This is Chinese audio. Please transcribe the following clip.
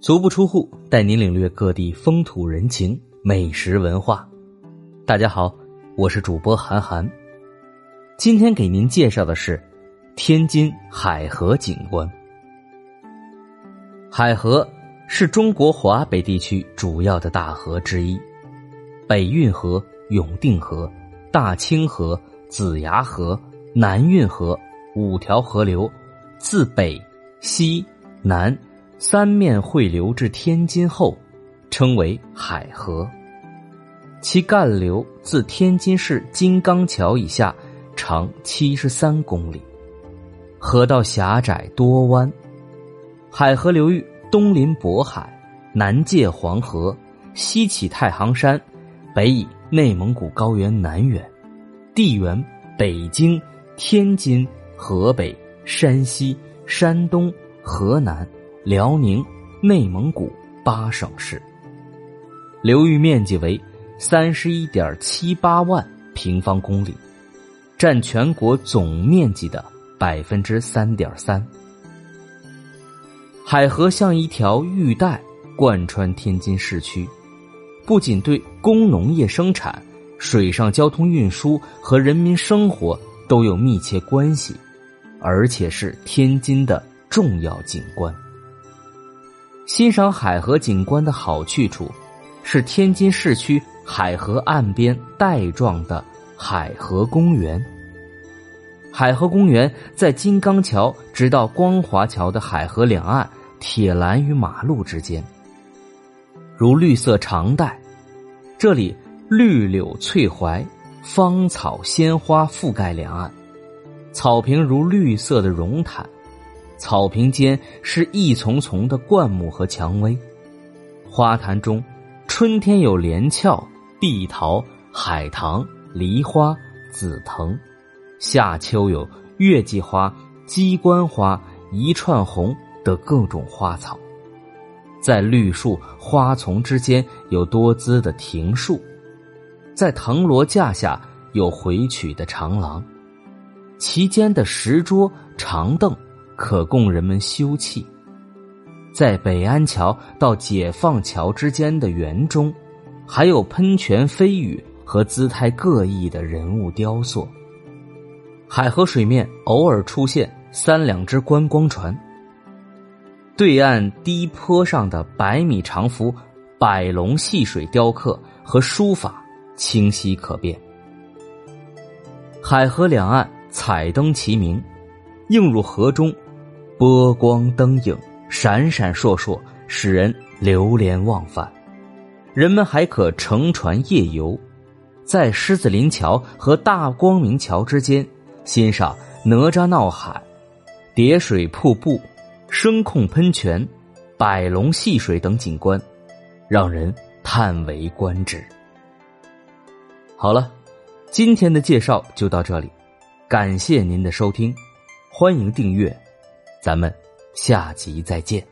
足不出户，带您领略各地风土人情、美食文化。大家好，我是主播韩寒。今天给您介绍的是天津海河景观。海河是中国华北地区主要的大河之一，北运河、永定河、大清河、子牙河、南运河五条河流，自北、西、南。三面汇流至天津后，称为海河。其干流自天津市金刚桥以下，长七十三公里。河道狭窄多弯，海河流域东临渤海，南界黄河，西起太行山，北以内蒙古高原南缘，地缘北京、天津、河北、山西、山东、河南。辽宁、内蒙古八省市，流域面积为三十一点七八万平方公里，占全国总面积的百分之三点三。海河像一条玉带贯穿天津市区，不仅对工农业生产、水上交通运输和人民生活都有密切关系，而且是天津的重要景观。欣赏海河景观的好去处，是天津市区海河岸边带状的海河公园。海河公园在金刚桥直到光华桥的海河两岸铁栏与马路之间，如绿色长带。这里绿柳翠槐、芳草鲜花覆盖两岸，草坪如绿色的绒毯。草坪间是一丛丛的灌木和蔷薇，花坛中，春天有连翘、碧桃、海棠、梨花、紫藤；夏秋有月季花、鸡冠花、一串红的各种花草。在绿树花丛之间有多姿的亭树，在藤萝架下有回曲的长廊，其间的石桌长凳。可供人们休憩，在北安桥到解放桥之间的园中，还有喷泉飞鱼和姿态各异的人物雕塑。海河水面偶尔出现三两只观光船。对岸低坡上的百米长幅百龙戏水雕刻和书法清晰可辨。海河两岸彩灯齐明，映入河中。波光灯影，闪闪烁烁，使人流连忘返。人们还可乘船夜游，在狮子林桥和大光明桥之间欣赏哪吒闹海、叠水瀑布、声控喷泉、百龙戏水等景观，让人叹为观止。好了，今天的介绍就到这里，感谢您的收听，欢迎订阅。咱们下集再见。